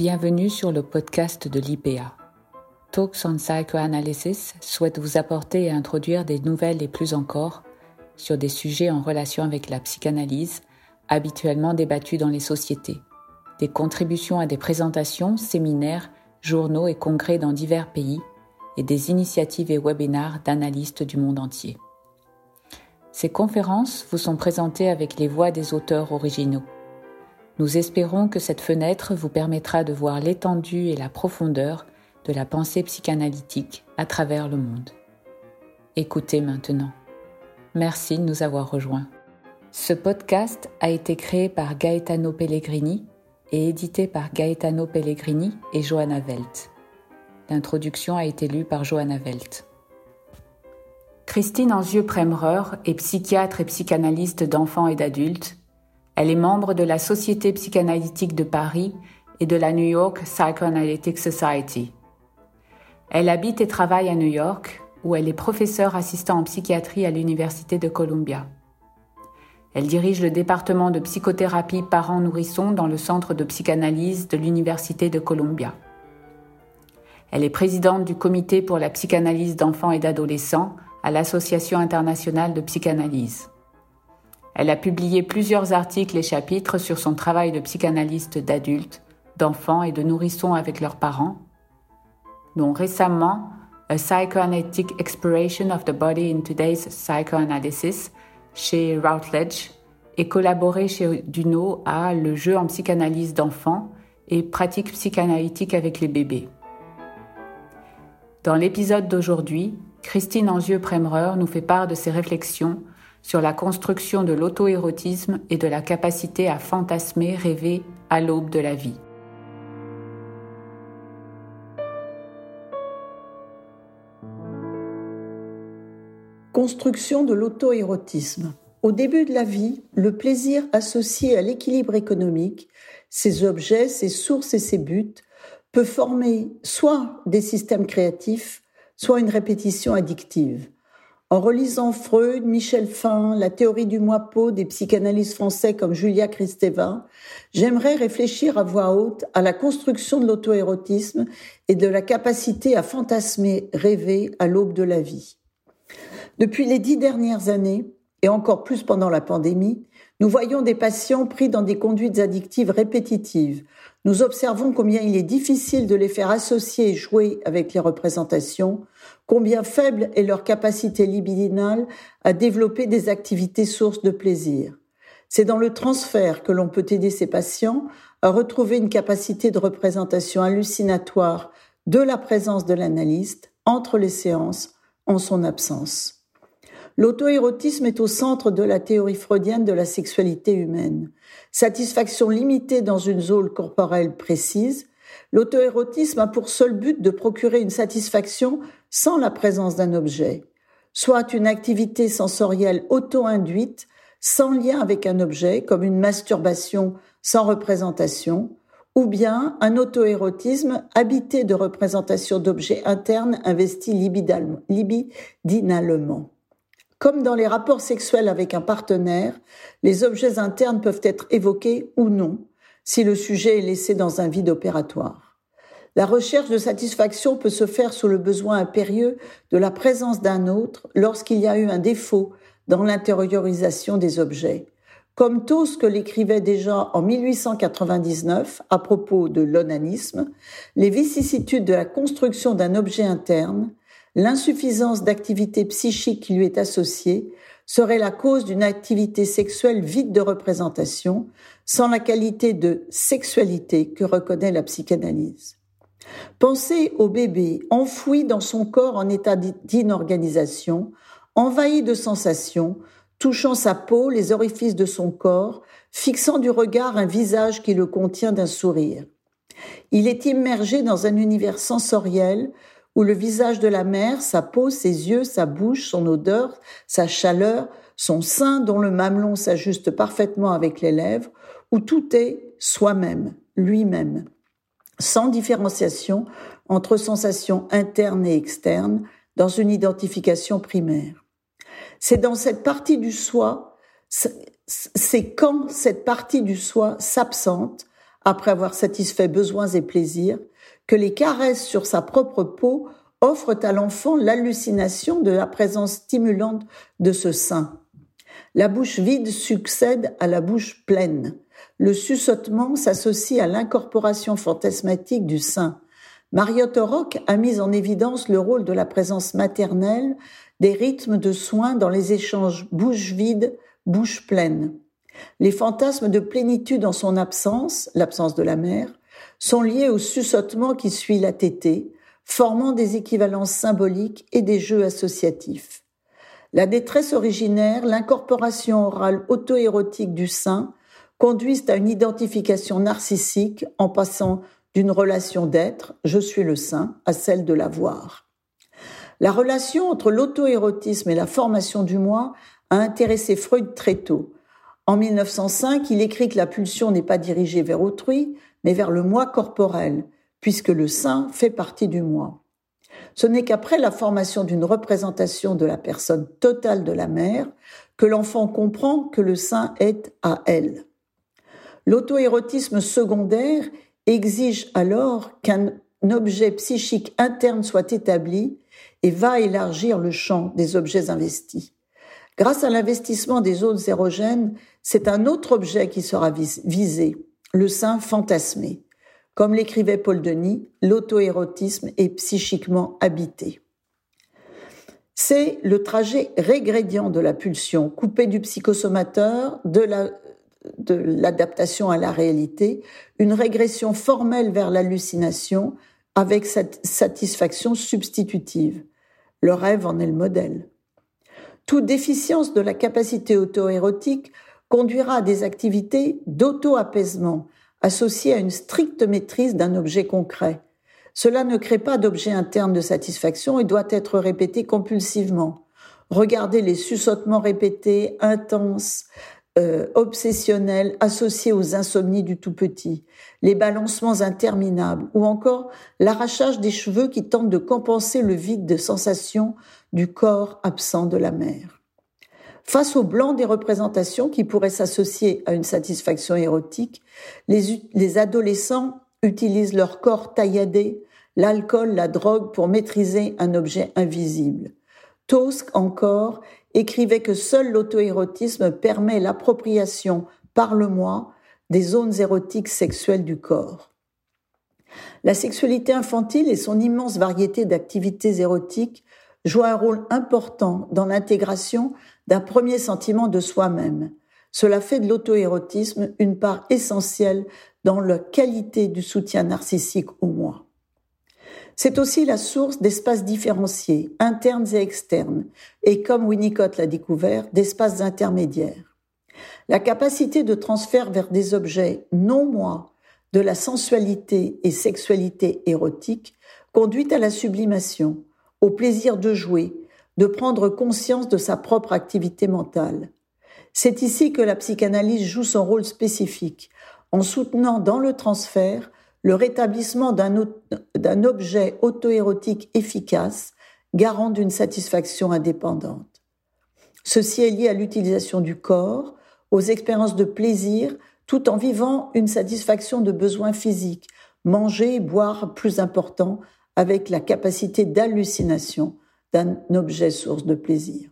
Bienvenue sur le podcast de l'IPA. Talks on Psychoanalysis souhaite vous apporter et introduire des nouvelles et plus encore sur des sujets en relation avec la psychanalyse, habituellement débattus dans les sociétés. Des contributions à des présentations, séminaires, journaux et congrès dans divers pays et des initiatives et webinars d'analystes du monde entier. Ces conférences vous sont présentées avec les voix des auteurs originaux. Nous espérons que cette fenêtre vous permettra de voir l'étendue et la profondeur de la pensée psychanalytique à travers le monde. Écoutez maintenant. Merci de nous avoir rejoints. Ce podcast a été créé par Gaetano Pellegrini et édité par Gaetano Pellegrini et Johanna Welt. L'introduction a été lue par Johanna Welt. Christine Anzieux-Premreur est psychiatre et psychanalyste d'enfants et d'adultes elle est membre de la Société psychanalytique de Paris et de la New York Psychoanalytic Society. Elle habite et travaille à New York, où elle est professeure assistant en psychiatrie à l'Université de Columbia. Elle dirige le département de psychothérapie parents-nourrissons dans le centre de psychanalyse de l'Université de Columbia. Elle est présidente du comité pour la psychanalyse d'enfants et d'adolescents à l'Association internationale de psychanalyse. Elle a publié plusieurs articles et chapitres sur son travail de psychanalyste d'adultes, d'enfants et de nourrissons avec leurs parents, dont récemment A Psychoanalytic Exploration of the Body in Today's Psychoanalysis chez Routledge et collaboré chez Duno à Le jeu en psychanalyse d'enfants et pratique psychanalytique avec les bébés. Dans l'épisode d'aujourd'hui, Christine Anzieux-Premreur nous fait part de ses réflexions sur la construction de l'auto-érotisme et de la capacité à fantasmer, rêver à l'aube de la vie. Construction de l'auto-érotisme. Au début de la vie, le plaisir associé à l'équilibre économique, ses objets, ses sources et ses buts, peut former soit des systèmes créatifs, soit une répétition addictive. En relisant Freud, Michel Fin, la théorie du moi-peau des psychanalystes français comme Julia Kristeva, j'aimerais réfléchir à voix haute à la construction de l'auto-érotisme et de la capacité à fantasmer, rêver à l'aube de la vie. Depuis les dix dernières années, et encore plus pendant la pandémie, nous voyons des patients pris dans des conduites addictives répétitives. Nous observons combien il est difficile de les faire associer et jouer avec les représentations, combien faible est leur capacité libidinale à développer des activités sources de plaisir. C'est dans le transfert que l'on peut aider ces patients à retrouver une capacité de représentation hallucinatoire de la présence de l'analyste entre les séances en son absence. L'auto-érotisme est au centre de la théorie freudienne de la sexualité humaine. Satisfaction limitée dans une zone corporelle précise, l'auto-érotisme a pour seul but de procurer une satisfaction sans la présence d'un objet, soit une activité sensorielle auto-induite sans lien avec un objet, comme une masturbation sans représentation, ou bien un auto-érotisme habité de représentation d'objets internes investis libidinalement. Comme dans les rapports sexuels avec un partenaire, les objets internes peuvent être évoqués ou non si le sujet est laissé dans un vide opératoire. La recherche de satisfaction peut se faire sous le besoin impérieux de la présence d'un autre lorsqu'il y a eu un défaut dans l'intériorisation des objets. Comme que l'écrivait déjà en 1899 à propos de l'onanisme, les vicissitudes de la construction d'un objet interne l'insuffisance d'activité psychique qui lui est associée serait la cause d'une activité sexuelle vide de représentation, sans la qualité de sexualité que reconnaît la psychanalyse. Pensez au bébé enfoui dans son corps en état d'inorganisation, envahi de sensations, touchant sa peau, les orifices de son corps, fixant du regard un visage qui le contient d'un sourire. Il est immergé dans un univers sensoriel où le visage de la mère, sa peau, ses yeux, sa bouche, son odeur, sa chaleur, son sein dont le mamelon s'ajuste parfaitement avec les lèvres, où tout est soi-même, lui-même, sans différenciation entre sensations internes et externes, dans une identification primaire. C'est dans cette partie du soi, c'est quand cette partie du soi s'absente après avoir satisfait besoins et plaisirs, que les caresses sur sa propre peau offrent à l'enfant l'hallucination de la présence stimulante de ce sein. La bouche vide succède à la bouche pleine. Le suçotement s'associe à l'incorporation fantasmatique du sein. Mariotte Rock a mis en évidence le rôle de la présence maternelle des rythmes de soins dans les échanges bouche vide, bouche pleine. Les fantasmes de plénitude en son absence, l'absence de la mère, sont liés au suçotement qui suit la tétée, formant des équivalences symboliques et des jeux associatifs. La détresse originaire, l'incorporation orale auto-érotique du sein conduisent à une identification narcissique en passant d'une relation d'être, je suis le sein, à celle de l'avoir. La relation entre l'auto-érotisme et la formation du moi a intéressé Freud très tôt. En 1905, il écrit que la pulsion n'est pas dirigée vers autrui, mais vers le moi corporel, puisque le sein fait partie du moi. Ce n'est qu'après la formation d'une représentation de la personne totale de la mère que l'enfant comprend que le sein est à elle. L'auto-érotisme secondaire exige alors qu'un objet psychique interne soit établi et va élargir le champ des objets investis. Grâce à l'investissement des zones érogènes, c'est un autre objet qui sera visé, le sein fantasmé. Comme l'écrivait Paul Denis, l'auto-érotisme est psychiquement habité. C'est le trajet régrédient de la pulsion, coupé du psychosomateur, de la de l'adaptation à la réalité, une régression formelle vers l'hallucination avec cette satisfaction substitutive. Le rêve en est le modèle. Toute déficience de la capacité auto-érotique conduira à des activités d'auto-apaisement associées à une stricte maîtrise d'un objet concret. Cela ne crée pas d'objet interne de satisfaction et doit être répété compulsivement. Regardez les suçotements répétés, intenses, euh, obsessionnels associés aux insomnies du tout petit, les balancements interminables ou encore l'arrachage des cheveux qui tentent de compenser le vide de sensation du corps absent de la mère. Face au blanc des représentations qui pourraient s'associer à une satisfaction érotique, les, les adolescents utilisent leur corps tailladé, l'alcool, la drogue pour maîtriser un objet invisible. Tosque encore écrivait que seul l'auto-érotisme permet l'appropriation par le moi des zones érotiques sexuelles du corps. La sexualité infantile et son immense variété d'activités érotiques jouent un rôle important dans l'intégration d'un premier sentiment de soi-même. Cela fait de l'auto-érotisme une part essentielle dans la qualité du soutien narcissique au moi. C'est aussi la source d'espaces différenciés, internes et externes, et comme Winnicott l'a découvert, d'espaces intermédiaires. La capacité de transfert vers des objets non moi de la sensualité et sexualité érotique conduit à la sublimation, au plaisir de jouer, de prendre conscience de sa propre activité mentale. C'est ici que la psychanalyse joue son rôle spécifique, en soutenant dans le transfert le rétablissement d'un objet auto-érotique efficace, garant d'une satisfaction indépendante. Ceci est lié à l'utilisation du corps, aux expériences de plaisir, tout en vivant une satisfaction de besoins physiques, manger et boire plus important, avec la capacité d'hallucination d'un objet source de plaisir.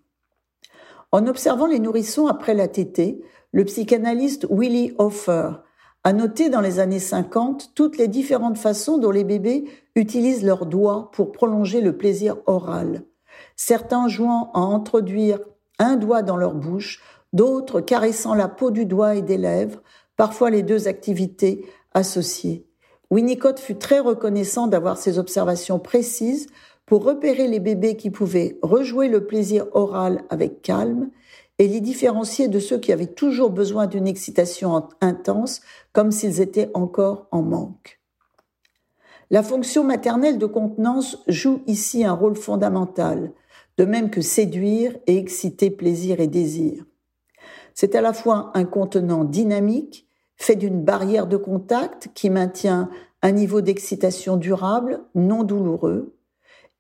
En observant les nourrissons après la tétée, le psychanalyste Willie Hofer a noté dans les années 50 toutes les différentes façons dont les bébés utilisent leurs doigts pour prolonger le plaisir oral. Certains jouant à introduire un doigt dans leur bouche, d'autres caressant la peau du doigt et des lèvres, parfois les deux activités associées. Winnicott fut très reconnaissant d'avoir ces observations précises pour repérer les bébés qui pouvaient rejouer le plaisir oral avec calme et les différencier de ceux qui avaient toujours besoin d'une excitation intense, comme s'ils étaient encore en manque. La fonction maternelle de contenance joue ici un rôle fondamental, de même que séduire et exciter plaisir et désir. C'est à la fois un contenant dynamique, fait d'une barrière de contact qui maintient un niveau d'excitation durable, non douloureux,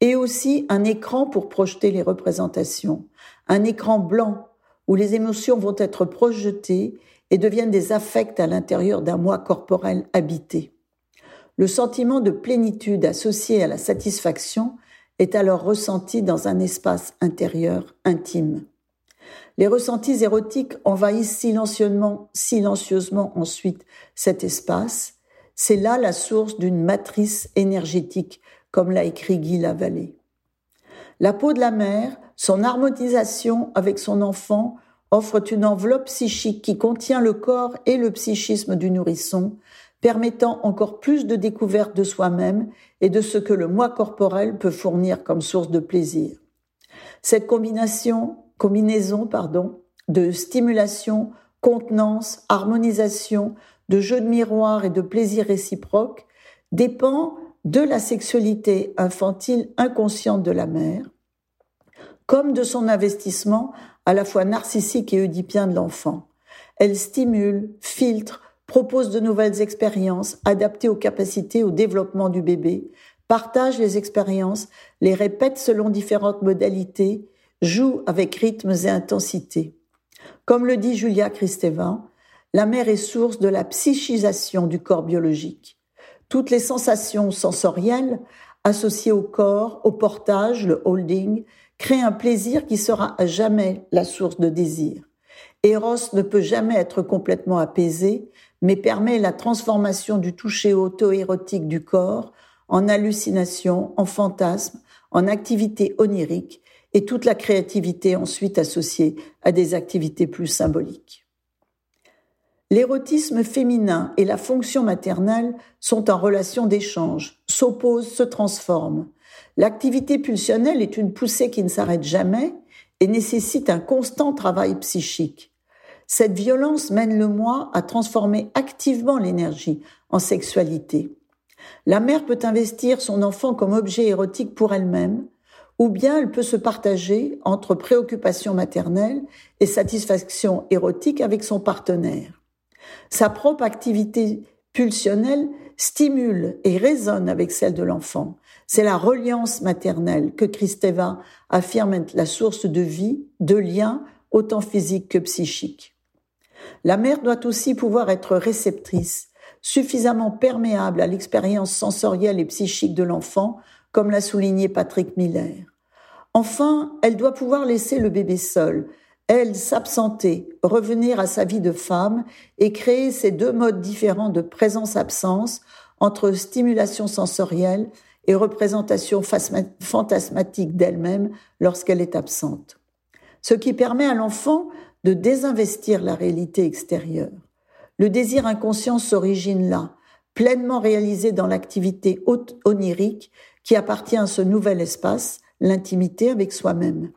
et aussi un écran pour projeter les représentations, un écran blanc où les émotions vont être projetées et deviennent des affects à l'intérieur d'un moi corporel habité. Le sentiment de plénitude associé à la satisfaction est alors ressenti dans un espace intérieur intime. Les ressentis érotiques envahissent silencieusement, silencieusement ensuite cet espace. C'est là la source d'une matrice énergétique, comme l'a écrit Guy Lavallée. La peau de la mère, son harmonisation avec son enfant offre une enveloppe psychique qui contient le corps et le psychisme du nourrisson, permettant encore plus de découverte de soi-même et de ce que le moi corporel peut fournir comme source de plaisir. Cette combinaison, pardon, de stimulation, contenance, harmonisation, de jeu de miroir et de plaisir réciproque dépend de la sexualité infantile inconsciente de la mère, comme de son investissement à la fois narcissique et oedipien de l'enfant. Elle stimule, filtre, propose de nouvelles expériences adaptées aux capacités au développement du bébé, partage les expériences, les répète selon différentes modalités, joue avec rythmes et intensités. Comme le dit Julia Kristeva, la mère est source de la psychisation du corps biologique. Toutes les sensations sensorielles associées au corps, au portage, le holding, créent un plaisir qui sera à jamais la source de désir. Eros ne peut jamais être complètement apaisé, mais permet la transformation du toucher auto-érotique du corps en hallucination, en fantasme, en activité onirique et toute la créativité ensuite associée à des activités plus symboliques. L'érotisme féminin et la fonction maternelle sont en relation d'échange, s'opposent, se transforment. L'activité pulsionnelle est une poussée qui ne s'arrête jamais et nécessite un constant travail psychique. Cette violence mène le moi à transformer activement l'énergie en sexualité. La mère peut investir son enfant comme objet érotique pour elle-même, ou bien elle peut se partager entre préoccupation maternelle et satisfaction érotique avec son partenaire. Sa propre activité pulsionnelle stimule et résonne avec celle de l'enfant. C'est la reliance maternelle que Christeva affirme être la source de vie, de lien, autant physique que psychique. La mère doit aussi pouvoir être réceptrice, suffisamment perméable à l'expérience sensorielle et psychique de l'enfant, comme l'a souligné Patrick Miller. Enfin, elle doit pouvoir laisser le bébé seul, elle s'absenter, revenir à sa vie de femme et créer ces deux modes différents de présence-absence entre stimulation sensorielle et représentation fantasmatique d'elle-même lorsqu'elle est absente. Ce qui permet à l'enfant de désinvestir la réalité extérieure. Le désir inconscient s'origine là, pleinement réalisé dans l'activité onirique qui appartient à ce nouvel espace, l'intimité avec soi-même.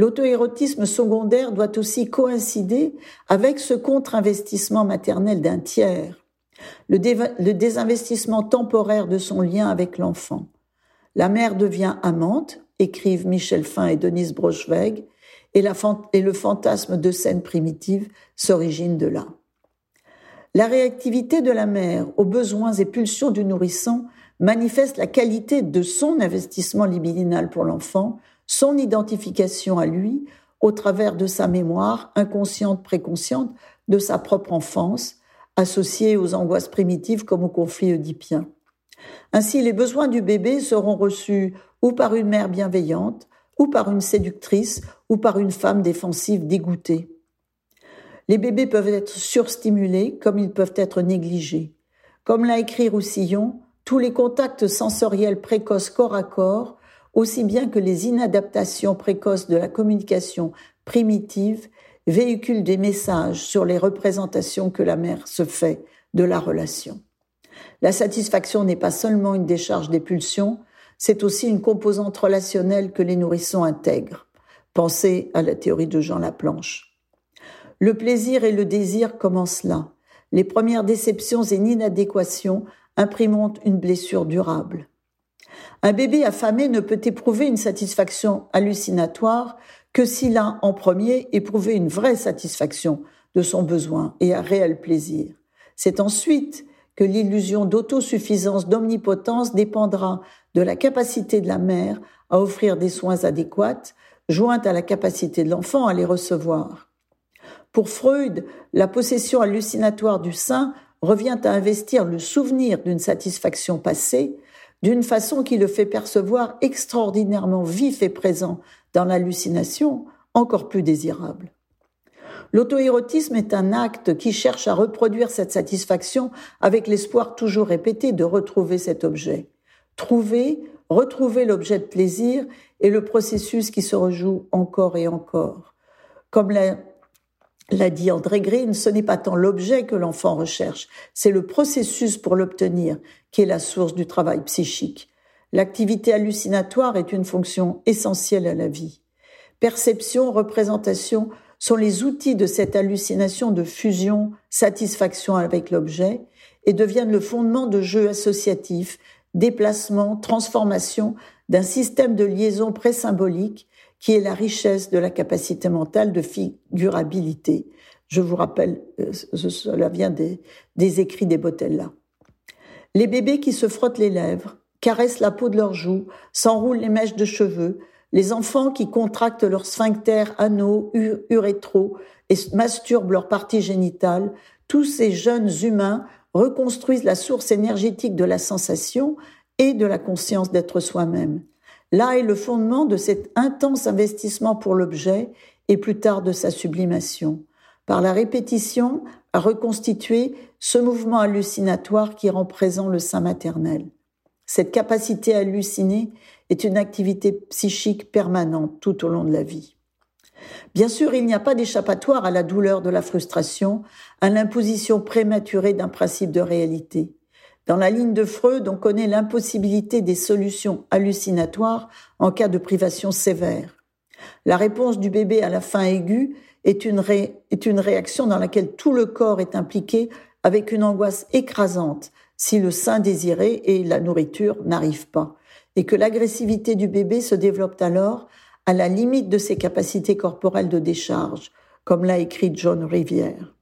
L'auto-érotisme secondaire doit aussi coïncider avec ce contre-investissement maternel d'un tiers, le, désinvestissement temporaire de son lien avec l'enfant. La mère devient amante, écrivent Michel Fin et Denise Brochweg, et, le fantasme de scène primitive s'origine de là. La réactivité de la mère aux besoins et pulsions du nourrisson manifeste la qualité de son investissement libidinal pour l'enfant, son identification à lui au travers de sa mémoire inconsciente, préconsciente de sa propre enfance, associée aux angoisses primitives comme au conflit oedipien. Ainsi, les besoins du bébé seront reçus ou par une mère bienveillante, ou par une séductrice, ou par une femme défensive dégoûtée. Les bébés peuvent être surstimulés comme ils peuvent être négligés. Comme l'a écrit Roussillon, tous les contacts sensoriels précoces corps à corps, aussi bien que les inadaptations précoces de la communication primitive, véhiculent des messages sur les représentations que la mère se fait de la relation. La satisfaction n'est pas seulement une décharge des pulsions, c'est aussi une composante relationnelle que les nourrissons intègrent. Pensez à la théorie de Jean Laplanche. Le plaisir et le désir commencent là. Les premières déceptions et inadéquations imprimeront une blessure durable. Un bébé affamé ne peut éprouver une satisfaction hallucinatoire que s'il a en premier éprouvé une vraie satisfaction de son besoin et un réel plaisir. C'est ensuite que l'illusion d'autosuffisance, d'omnipotence dépendra de la capacité de la mère à offrir des soins adéquats, jointe à la capacité de l'enfant à les recevoir. Pour Freud, la possession hallucinatoire du sein revient à investir le souvenir d'une satisfaction passée d'une façon qui le fait percevoir extraordinairement vif et présent dans l'hallucination, encore plus désirable. L'auto-érotisme est un acte qui cherche à reproduire cette satisfaction avec l'espoir toujours répété de retrouver cet objet. Trouver, retrouver l'objet de plaisir est le processus qui se rejoue encore et encore. Comme l'a dit André Green, ce n'est pas tant l'objet que l'enfant recherche, c'est le processus pour l'obtenir qui est la source du travail psychique. L'activité hallucinatoire est une fonction essentielle à la vie. Perception, représentation sont les outils de cette hallucination de fusion, satisfaction avec l'objet, et deviennent le fondement de jeux associatifs, déplacement, transformation d'un système de liaison présymbolique qui est la richesse de la capacité mentale de figurabilité. Je vous rappelle, euh, cela vient des, des écrits des Botella. Les bébés qui se frottent les lèvres, caressent la peau de leurs joues, s'enroulent les mèches de cheveux, les enfants qui contractent leur sphincter anneaux, urétro et masturbent leur partie génitale, tous ces jeunes humains reconstruisent la source énergétique de la sensation et de la conscience d'être soi-même. Là est le fondement de cet intense investissement pour l'objet et plus tard de sa sublimation. Par la répétition, à reconstituer ce mouvement hallucinatoire qui rend présent le sein maternel. Cette capacité à halluciner est une activité psychique permanente tout au long de la vie. Bien sûr, il n'y a pas d'échappatoire à la douleur de la frustration, à l'imposition prématurée d'un principe de réalité. Dans la ligne de Freud, on connaît l'impossibilité des solutions hallucinatoires en cas de privation sévère. La réponse du bébé à la fin aiguë est une, est une réaction dans laquelle tout le corps est impliqué avec une angoisse écrasante si le sein désiré et la nourriture n'arrivent pas, et que l'agressivité du bébé se développe alors à la limite de ses capacités corporelles de décharge, comme l'a écrit John Rivière.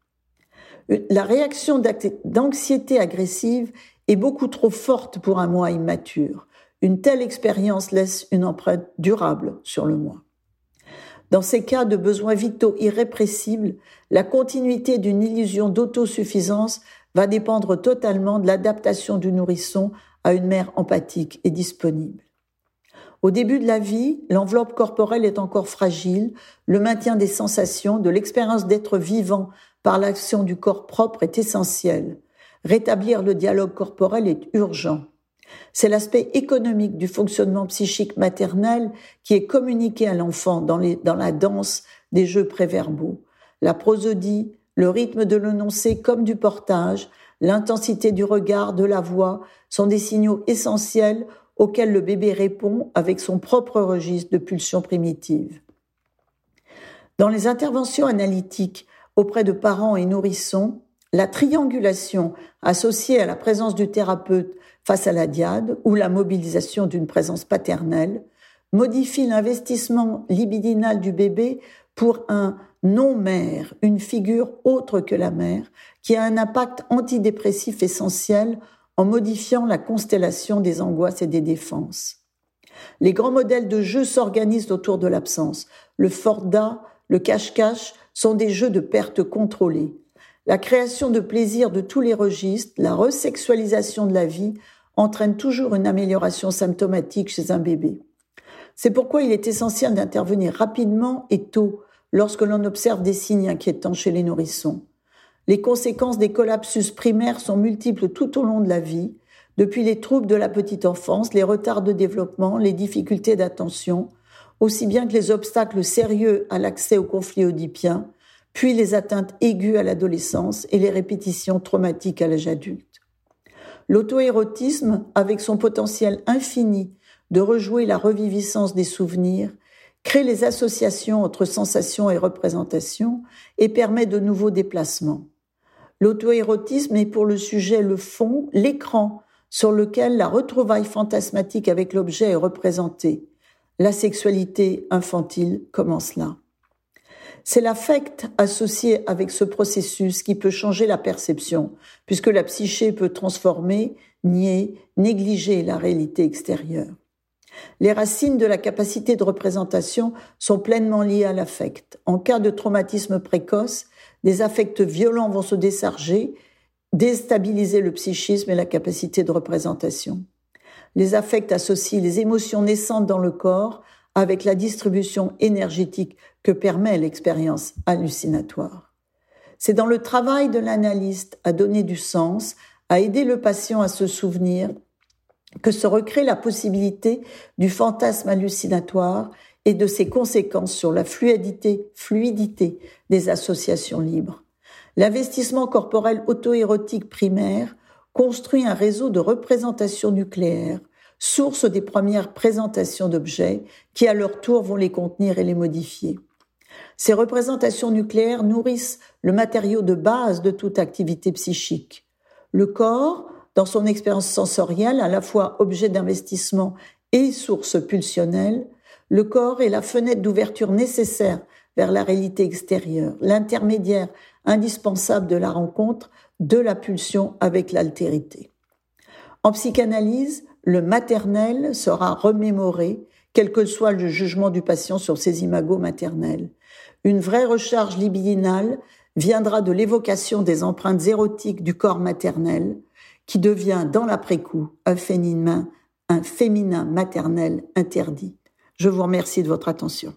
La réaction d'anxiété agressive est beaucoup trop forte pour un moi immature. Une telle expérience laisse une empreinte durable sur le moi. Dans ces cas de besoins vitaux irrépressibles, la continuité d'une illusion d'autosuffisance va dépendre totalement de l'adaptation du nourrisson à une mère empathique et disponible. Au début de la vie, l'enveloppe corporelle est encore fragile, le maintien des sensations, de l'expérience d'être vivant par l'action du corps propre est essentiel. Rétablir le dialogue corporel est urgent. C'est l'aspect économique du fonctionnement psychique maternel qui est communiqué à l'enfant dans, la danse des jeux préverbaux. La prosodie, le rythme de l'énoncé comme du portage, l'intensité du regard, de la voix sont des signaux essentiels auxquels le bébé répond avec son propre registre de pulsions primitives. Dans les interventions analytiques auprès de parents et nourrissons, la triangulation associée à la présence du thérapeute face à la diade ou la mobilisation d'une présence paternelle modifie l'investissement libidinal du bébé pour un non-mère, une figure autre que la mère, qui a un impact antidépressif essentiel en modifiant la constellation des angoisses et des défenses. Les grands modèles de jeux s'organisent autour de l'absence. Le forda, le cache-cache sont des jeux de perte contrôlée. La création de plaisir de tous les registres, la resexualisation de la vie entraîne toujours une amélioration symptomatique chez un bébé. C'est pourquoi il est essentiel d'intervenir rapidement et tôt lorsque l'on observe des signes inquiétants chez les nourrissons. Les conséquences des collapsus primaires sont multiples tout au long de la vie, depuis les troubles de la petite enfance, les retards de développement, les difficultés d'attention, aussi bien que les obstacles sérieux à l'accès au conflit oedipien, puis les atteintes aiguës à l'adolescence et les répétitions traumatiques à l'âge adulte. L'auto-érotisme, avec son potentiel infini de rejouer la reviviscence des souvenirs, crée les associations entre sensations et représentations et permet de nouveaux déplacements. L'auto-érotisme est pour le sujet le fond, l'écran sur lequel la retrouvaille fantasmatique avec l'objet est représentée. La sexualité infantile commence là. C'est l'affect associé avec ce processus qui peut changer la perception, puisque la psyché peut transformer, nier, négliger la réalité extérieure. Les racines de la capacité de représentation sont pleinement liées à l'affect. En cas de traumatisme précoce, des affects violents vont se décharger, déstabiliser le psychisme et la capacité de représentation. Les affects associent les émotions naissantes dans le corps avec la distribution énergétique que permet l'expérience hallucinatoire. C'est dans le travail de l'analyste à donner du sens, à aider le patient à se souvenir que se recrée la possibilité du fantasme hallucinatoire et de ses conséquences sur la fluidité, des associations libres. L'investissement corporel auto-érotique primaire construit un réseau de représentation nucléaire, source des premières présentations d'objets qui à leur tour vont les contenir et les modifier. Ces représentations nucléaires nourrissent le matériau de base de toute activité psychique. Le corps, dans son expérience sensorielle, à la fois objet d'investissement et source pulsionnelle, le corps est la fenêtre d'ouverture nécessaire vers la réalité extérieure, l'intermédiaire indispensable de la rencontre de la pulsion avec l'altérité. En psychanalyse, le maternel sera remémoré, quel que soit le jugement du patient sur ses imagos maternels. Une vraie recharge libidinale viendra de l'évocation des empreintes érotiques du corps maternel, qui devient dans l'après-coup un un féminin maternel interdit. Je vous remercie de votre attention.